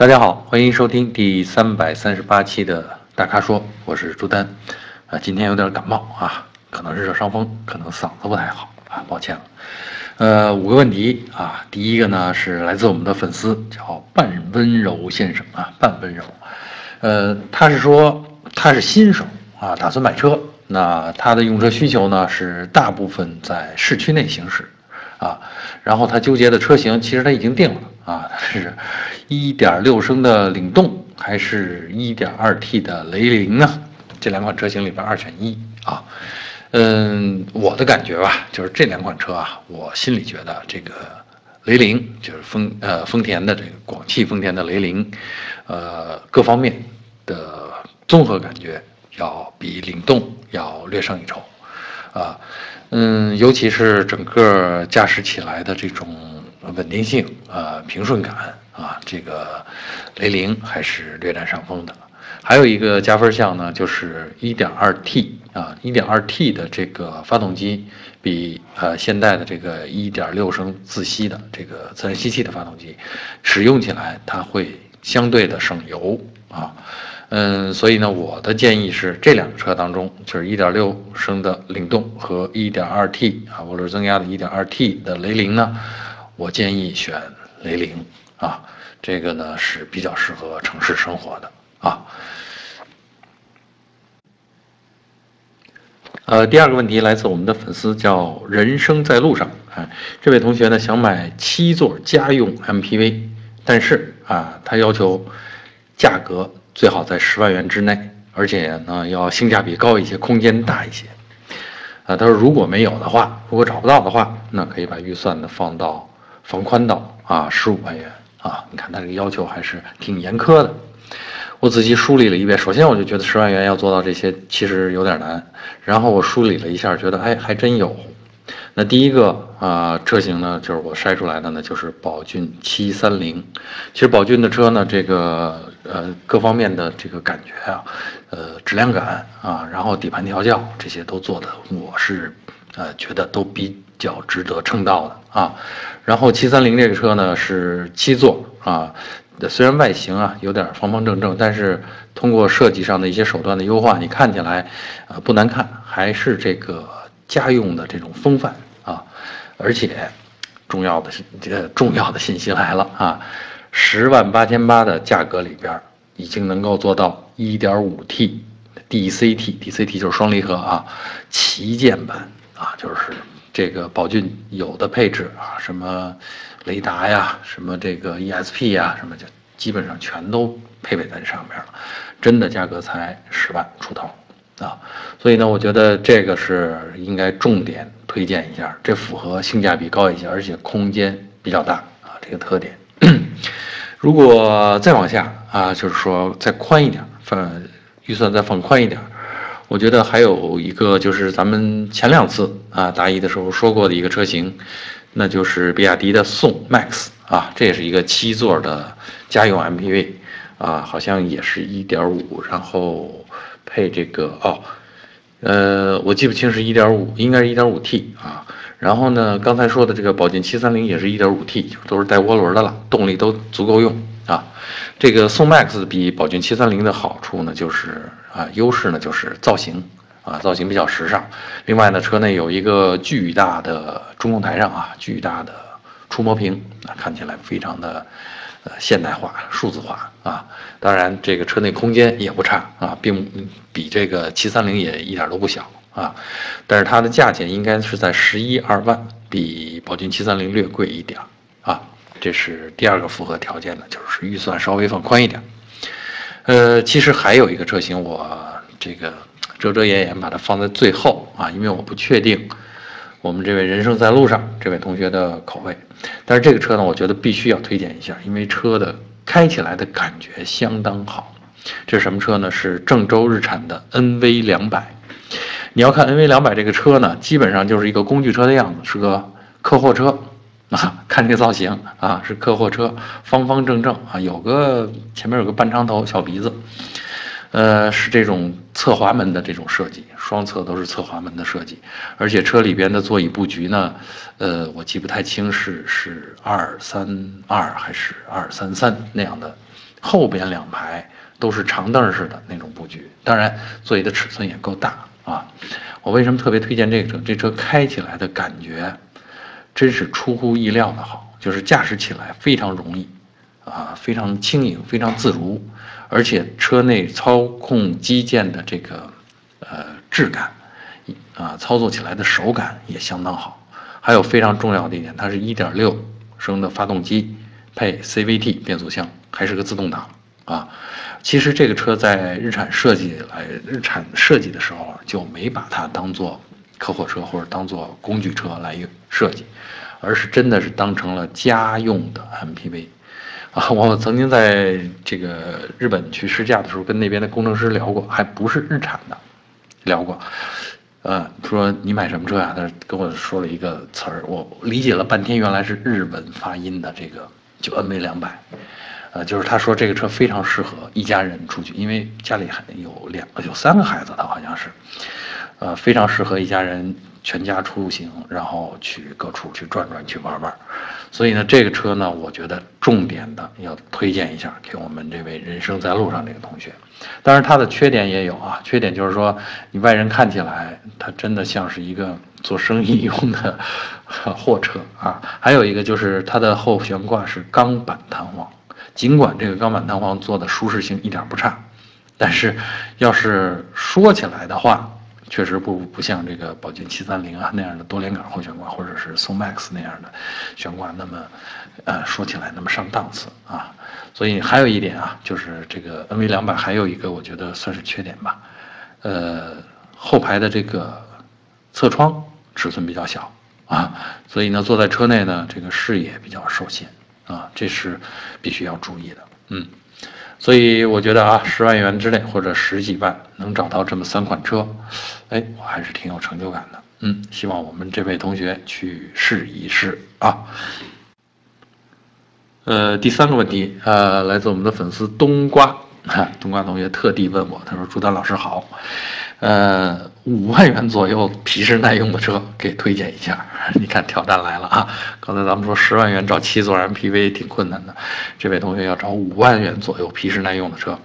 大家好，欢迎收听第三百三十八期的大咖说，我是朱丹。啊，今天有点感冒啊，可能是热伤风，可能嗓子不太好啊，抱歉了。呃，五个问题啊，第一个呢是来自我们的粉丝，叫半温柔先生啊，半温柔。呃，他是说他是新手啊，打算买车。那他的用车需求呢是大部分在市区内行驶啊，然后他纠结的车型其实他已经定了啊，是。一点六升的领动还是一点二 T 的雷凌呢？这两款车型里边二选一啊。嗯，我的感觉吧，就是这两款车啊，我心里觉得这个雷凌就是丰呃丰田的这个广汽丰田的雷凌，呃各方面的综合感觉要比领动要略胜一筹啊。嗯，尤其是整个驾驶起来的这种稳定性啊平顺感。啊，这个雷凌还是略占上风的。还有一个加分项呢，就是 1.2T 啊，1.2T 的这个发动机比呃现代的这个1.6升自吸的这个自然吸气的发动机使用起来它会相对的省油啊。嗯，所以呢，我的建议是这两个车当中，就是1.6升的领动和 1.2T 啊涡轮增压的 1.2T 的雷凌呢，我建议选雷凌。啊，这个呢是比较适合城市生活的啊。呃，第二个问题来自我们的粉丝，叫人生在路上。哎，这位同学呢想买七座家用 MPV，但是啊，他要求价格最好在十万元之内，而且呢要性价比高一些，空间大一些。啊，他说如果没有的话，如果找不到的话，那可以把预算呢放到放宽到啊十五万元。啊，你看他这个要求还是挺严苛的。我仔细梳理了一遍，首先我就觉得十万元要做到这些其实有点难。然后我梳理了一下，觉得哎还真有。那第一个啊车型呢，就是我筛出来的呢，就是宝骏七三零。其实宝骏的车呢，这个呃各方面的这个感觉啊，呃质量感啊，然后底盘调教这些都做的，我是呃觉得都比较值得称道的啊。然后七三零这个车呢是七座啊，虽然外形啊有点方方正正，但是通过设计上的一些手段的优化，你看起来啊不难看，还是这个家用的这种风范啊。而且重要的是，这重要的信息来了啊，十万八千八的价格里边已经能够做到一点五 T DCT，DCT 就是双离合啊，旗舰版啊，就是。这个宝骏有的配置啊，什么雷达呀，什么这个 ESP 呀，什么就基本上全都配备在上面了，真的价格才十万出头啊，所以呢，我觉得这个是应该重点推荐一下，这符合性价比高一些，而且空间比较大啊，这个特点。如果再往下啊，就是说再宽一点，放预算再放宽一点。我觉得还有一个就是咱们前两次啊答疑的时候说过的一个车型，那就是比亚迪的宋 MAX 啊，这也是一个七座的家用 MPV 啊，好像也是一点五，然后配这个哦，呃，我记不清是一点五，应该是一点五 T 啊。然后呢，刚才说的这个宝骏七三零也是一点五 T，都是带涡轮的了，动力都足够用啊。这个宋 MAX 比宝骏七三零的好处呢，就是啊，优势呢就是造型啊，造型比较时尚。另外呢，车内有一个巨大的中控台上啊，巨大的触摸屏啊，看起来非常的呃现代化、数字化啊。当然，这个车内空间也不差啊，并比这个七三零也一点都不小。啊，但是它的价钱应该是在十一二万，比宝骏七三零略贵一点啊。这是第二个符合条件的，就是预算稍微放宽一点。呃，其实还有一个车型，我这个遮遮掩掩把它放在最后啊，因为我不确定我们这位人生在路上这位同学的口味。但是这个车呢，我觉得必须要推荐一下，因为车的开起来的感觉相当好。这什么车呢？是郑州日产的 NV 两百。你要看 NV 两百这个车呢，基本上就是一个工具车的样子，是个客货车啊。看这个造型啊，是客货车，方方正正啊，有个前面有个半长头小鼻子，呃，是这种侧滑门的这种设计，双侧都是侧滑门的设计，而且车里边的座椅布局呢，呃，我记不太清是是二三二还是二三三那样的后边两排都是长凳式的那种布局，当然座椅的尺寸也够大啊。我为什么特别推荐这个车？这车开起来的感觉真是出乎意料的好，就是驾驶起来非常容易啊，非常轻盈，非常自如，而且车内操控机件的这个呃质感啊，操作起来的手感也相当好。还有非常重要的一点，它是1.6升的发动机，配 CVT 变速箱，还是个自动挡啊。其实这个车在日产设计来日产设计的时候就没把它当做客货车或者当做工具车来设计，而是真的是当成了家用的 MPV 啊。我曾经在这个日本去试驾的时候，跟那边的工程师聊过，还不是日产的，聊过。呃，说你买什么车呀？他跟我说了一个词儿，我理解了半天，原来是日文发音的这个，就 NV 两百，呃，就是他说这个车非常适合一家人出去，因为家里还有两个有三个孩子，他好像是，呃，非常适合一家人。全家出行，然后去各处去转转，去玩玩。所以呢，这个车呢，我觉得重点的要推荐一下给我们这位人生在路上这个同学。当然，它的缺点也有啊，缺点就是说，你外人看起来，它真的像是一个做生意用的货车啊。还有一个就是它的后悬挂是钢板弹簧，尽管这个钢板弹簧做的舒适性一点不差，但是要是说起来的话。确实不不像这个宝骏七三零啊那样的多连杆后悬挂，或者是宋 MAX 那样的悬挂那么，呃，说起来那么上档次啊。所以还有一点啊，就是这个 NV 两百还有一个我觉得算是缺点吧，呃，后排的这个侧窗尺寸比较小啊，所以呢坐在车内呢这个视野比较受限啊，这是必须要注意的，嗯。所以我觉得啊，十万元之内或者十几万能找到这么三款车，哎，我还是挺有成就感的。嗯，希望我们这位同学去试一试啊。呃，第三个问题，呃，来自我们的粉丝冬瓜，冬瓜同学特地问我，他说：“朱丹老师好。”呃，五万元左右皮实耐用的车给推荐一下。你看挑战来了啊！刚才咱们说十万元找七座 MPV 挺困难的，这位同学要找五万元左右皮实耐用的车。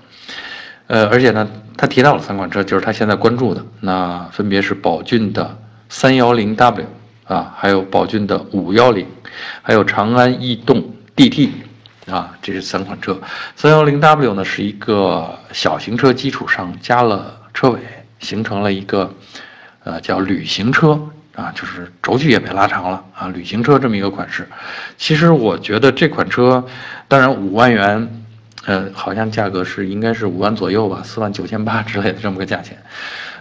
呃，而且呢，他提到了三款车，就是他现在关注的，那分别是宝骏的三幺零 W 啊，还有宝骏的五幺零，还有长安逸动 DT 啊，这是三款车。三幺零 W 呢是一个小型车基础上加了车尾。形成了一个，呃，叫旅行车啊，就是轴距也被拉长了啊，旅行车这么一个款式。其实我觉得这款车，当然五万元，呃，好像价格是应该是五万左右吧，四万九千八之类的这么个价钱，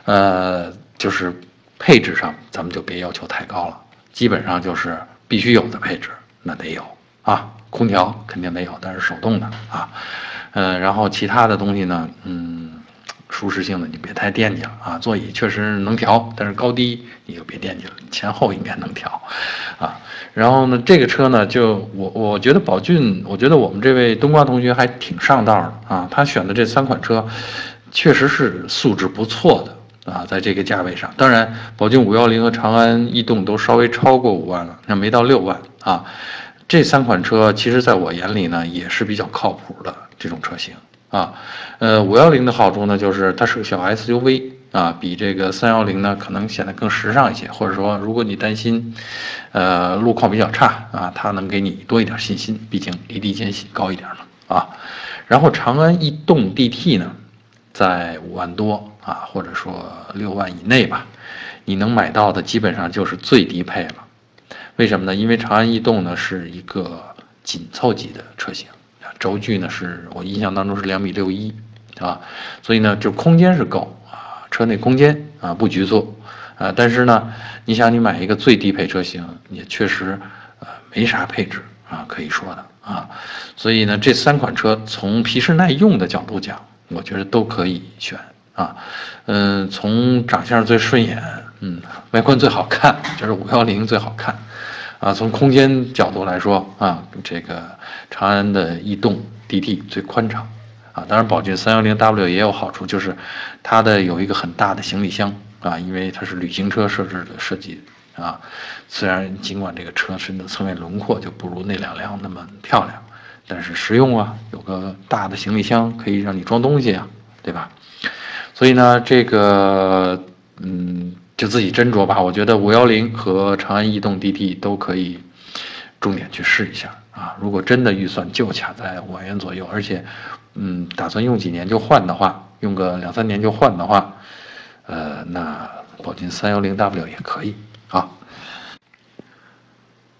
呃，就是配置上咱们就别要求太高了，基本上就是必须有的配置那得有啊，空调肯定得有，但是手动的啊，嗯，然后其他的东西呢，嗯。舒适性的你别太惦记了啊，座椅确实能调，但是高低你就别惦记了，前后应该能调，啊，然后呢，这个车呢，就我我觉得宝骏，我觉得我们这位冬瓜同学还挺上道的啊，他选的这三款车，确实是素质不错的啊，在这个价位上，当然宝骏五幺零和长安逸动都稍微超过五万了，那没到六万啊，这三款车其实在我眼里呢也是比较靠谱的这种车型。啊，呃，五幺零的好处呢，就是它是个小 SUV 啊，比这个三幺零呢可能显得更时尚一些，或者说，如果你担心，呃，路况比较差啊，它能给你多一点信心，毕竟离地间隙高一点嘛啊。然后长安逸动 DT 呢，在五万多啊，或者说六万以内吧，你能买到的基本上就是最低配了。为什么呢？因为长安逸动呢是一个紧凑级的车型。轴距呢是我印象当中是两米六一，啊，所以呢就空间是够啊，车内空间啊不局促，啊，但是呢，你想你买一个最低配车型也确实呃没啥配置啊可以说的啊，所以呢这三款车从皮实耐用的角度讲，我觉得都可以选啊，嗯，从长相最顺眼，嗯，外观最好看，就是五幺零最好看。啊，从空间角度来说啊，这个长安的逸动 DT 最宽敞，啊，当然宝骏三幺零 W 也有好处，就是它的有一个很大的行李箱啊，因为它是旅行车设置的设计啊，虽然尽管这个车身的侧面轮廓就不如那两辆那么漂亮，但是实用啊，有个大的行李箱可以让你装东西啊，对吧？所以呢，这个嗯，就自己斟酌吧。我觉得五幺零和长安逸动 DT 都可以重点去试一下啊。如果真的预算就卡在五万元左右，而且嗯，打算用几年就换的话，用个两三年就换的话，呃，那宝骏三幺零 W 也可以啊。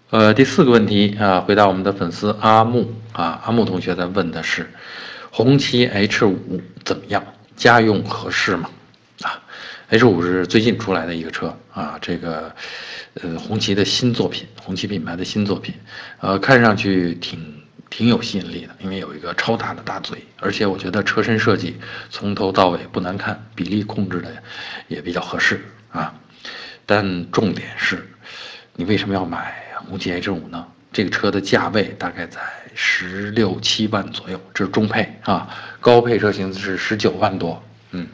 呃，第四个问题啊，回答我们的粉丝阿木啊，阿木同学在问的是，红旗 H 五怎么样？家用合适吗？啊，H 五是最近出来的一个车啊，这个呃红旗的新作品，红旗品牌的新作品，呃，看上去挺挺有吸引力的，因为有一个超大的大嘴，而且我觉得车身设计从头到尾不难看，比例控制的也比较合适啊。但重点是，你为什么要买？红旗 H 五呢？这个车的价位大概在十六七万左右，这是中配啊，高配车型是十九万多。嗯，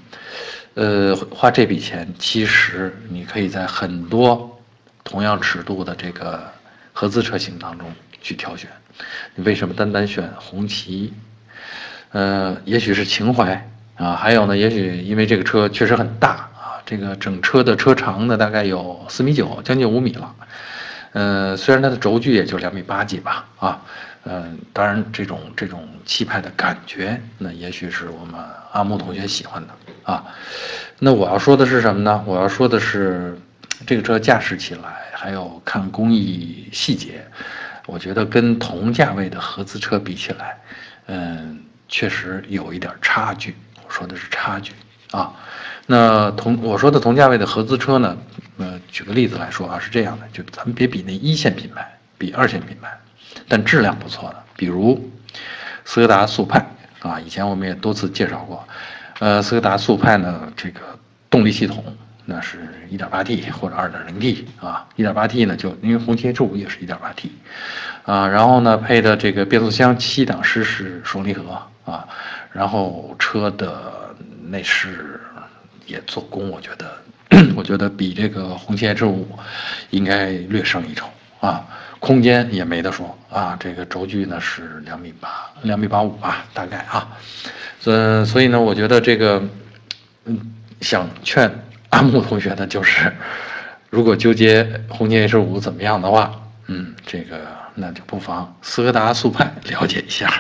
呃，花这笔钱，其实你可以在很多同样尺度的这个合资车型当中去挑选。你为什么单单选红旗？呃，也许是情怀啊，还有呢，也许因为这个车确实很大啊，这个整车的车长呢大概有四米九，将近五米了。嗯，虽然它的轴距也就两米八几吧，啊，嗯，当然这种这种气派的感觉，那也许是我们阿木同学喜欢的啊。那我要说的是什么呢？我要说的是，这个车驾驶起来，还有看工艺细节，我觉得跟同价位的合资车比起来，嗯，确实有一点差距。我说的是差距啊。那同我说的同价位的合资车呢？呃，举个例子来说啊，是这样的，就咱们别比那一线品牌，比二线品牌，但质量不错的，比如斯柯达速派啊，以前我们也多次介绍过。呃，斯柯达速派呢，这个动力系统那是一点八 T 或者二点零 T 啊，一点八 T 呢就因为红旗 H 五也是一点八 T 啊，然后呢配的这个变速箱七档湿式双离合啊，然后车的内饰。也做工，我觉得，我觉得比这个红旗 H 五应该略胜一筹啊，空间也没得说啊，这个轴距呢是两米八，两米八五吧，大概啊，所所以呢，我觉得这个，嗯，想劝阿木同学呢，就是如果纠结红旗 H 五怎么样的话，嗯，这个那就不妨斯柯达速派了解一下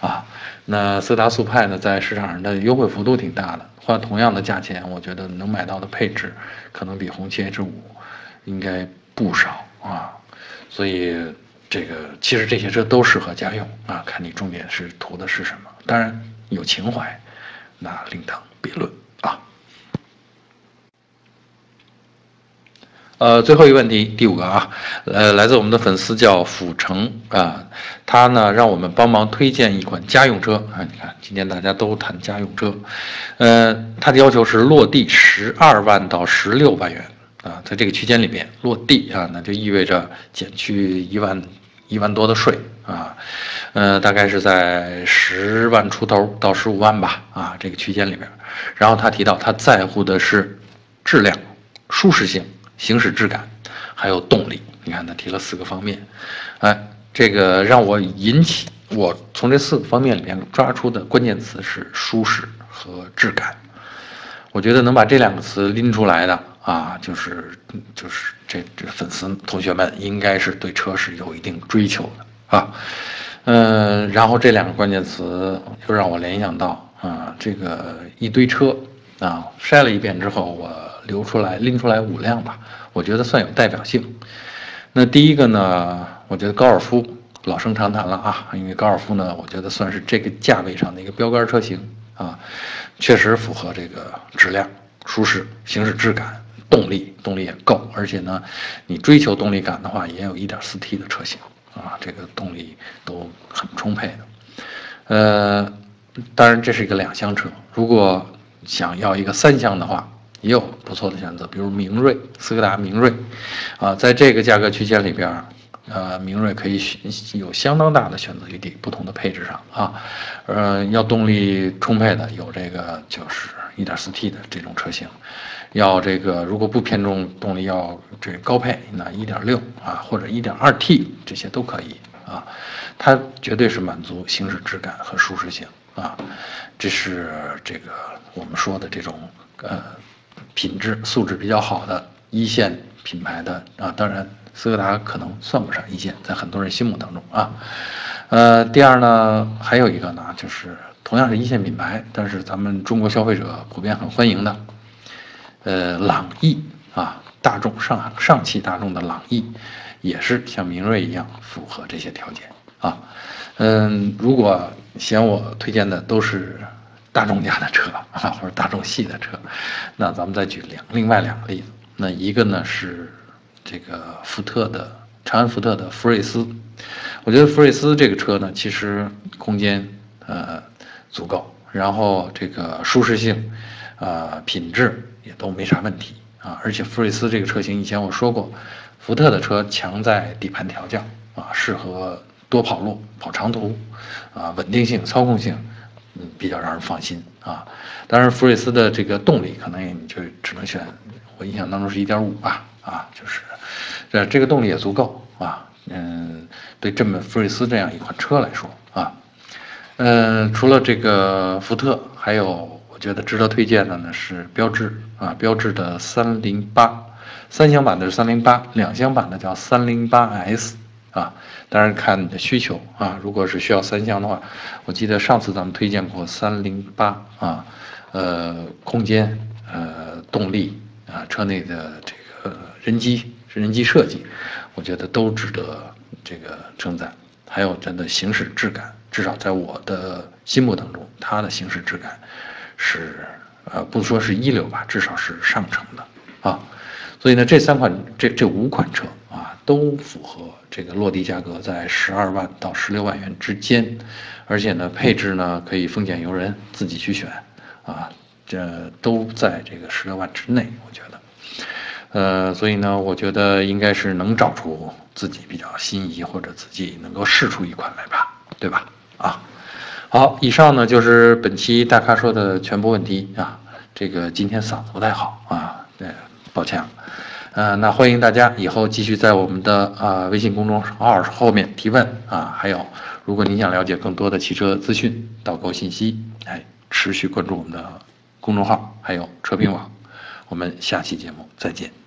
啊。那斯柯达速派呢，在市场上的优惠幅度挺大的，花同样的价钱，我觉得能买到的配置，可能比红旗 H 五应该不少啊。所以这个其实这些车都适合家用啊，看你重点是图的是什么。当然有情怀，那另当别论啊。呃，最后一个问题，第五个啊，呃，来自我们的粉丝叫阜成啊，他呢让我们帮忙推荐一款家用车啊，你看今天大家都谈家用车，呃，他的要求是落地十二万到十六万元啊，在这个区间里边落地啊，那就意味着减去一万一万多的税啊，呃，大概是在十万出头到十五万吧啊，这个区间里边，然后他提到他在乎的是质量、舒适性。行驶质感，还有动力，你看他提了四个方面，哎，这个让我引起我从这四个方面里面抓出的关键词是舒适和质感。我觉得能把这两个词拎出来的啊，就是就是这这粉丝同学们应该是对车是有一定追求的啊，嗯，然后这两个关键词又让我联想到啊，这个一堆车啊筛了一遍之后我。留出来拎出来五辆吧，我觉得算有代表性。那第一个呢，我觉得高尔夫老生常谈了啊，因为高尔夫呢，我觉得算是这个价位上的一个标杆车型啊，确实符合这个质量、舒适、行驶质感、动力，动力也够，而且呢，你追求动力感的话，也有一点四 T 的车型啊，这个动力都很充沛的。呃，当然这是一个两厢车，如果想要一个三厢的话。也有不错的选择，比如明锐，斯柯达明锐，啊，在这个价格区间里边，呃，明锐可以选有相当大的选择余地，不同的配置上啊，呃，要动力充沛的有这个就是 1.4T 的这种车型，要这个如果不偏重动力要这高配，那1.6啊或者 1.2T 这些都可以啊，它绝对是满足行驶质感和舒适性啊，这是这个我们说的这种呃品质素质比较好的一线品牌的啊，当然斯柯达可能算不上一线，在很多人心目当中啊，呃，第二呢，还有一个呢，就是同样是一线品牌，但是咱们中国消费者普遍很欢迎的，呃，朗逸啊。大众上上汽大众的朗逸，也是像明锐一样符合这些条件啊。嗯，如果嫌我推荐的都是大众家的车 啊，或者大众系的车，那咱们再举两另外两个例子。那一个呢是这个福特的长安福特的福睿斯，我觉得福睿斯这个车呢，其实空间呃足够，然后这个舒适性，呃品质也都没啥问题。啊，而且福睿斯这个车型以前我说过，福特的车强在底盘调教啊，适合多跑路、跑长途，啊，稳定性、操控性，嗯，比较让人放心啊。当然，福睿斯的这个动力可能你就只能选，我印象当中是一点五吧，啊，就是，这这个动力也足够啊，嗯，对这么福睿斯这样一款车来说啊，嗯，除了这个福特，还有。我觉得值得推荐的呢是标致啊，标致的三零八，三厢版的是三零八，两厢版的叫三零八 S 啊。当然看你的需求啊，如果是需要三厢的话，我记得上次咱们推荐过三零八啊，呃，空间呃动力啊，车内的这个人机人机设计，我觉得都值得这个称赞。还有真的行驶质感，至少在我的心目当中，它的行驶质感。是，呃，不说是一流吧，至少是上乘的，啊，所以呢，这三款这这五款车啊，都符合这个落地价格在十二万到十六万元之间，而且呢，配置呢可以丰俭由人自己去选，啊，这都在这个十六万之内，我觉得，呃，所以呢，我觉得应该是能找出自己比较心仪或者自己能够试出一款来吧，对吧？啊。好，以上呢就是本期大咖说的全部问题啊。这个今天嗓子不太好啊，对，抱歉。呃，那欢迎大家以后继续在我们的啊微信公众号后面提问啊。还有，如果您想了解更多的汽车资讯、导购信息，哎，持续关注我们的公众号，还有车评网。我们下期节目再见。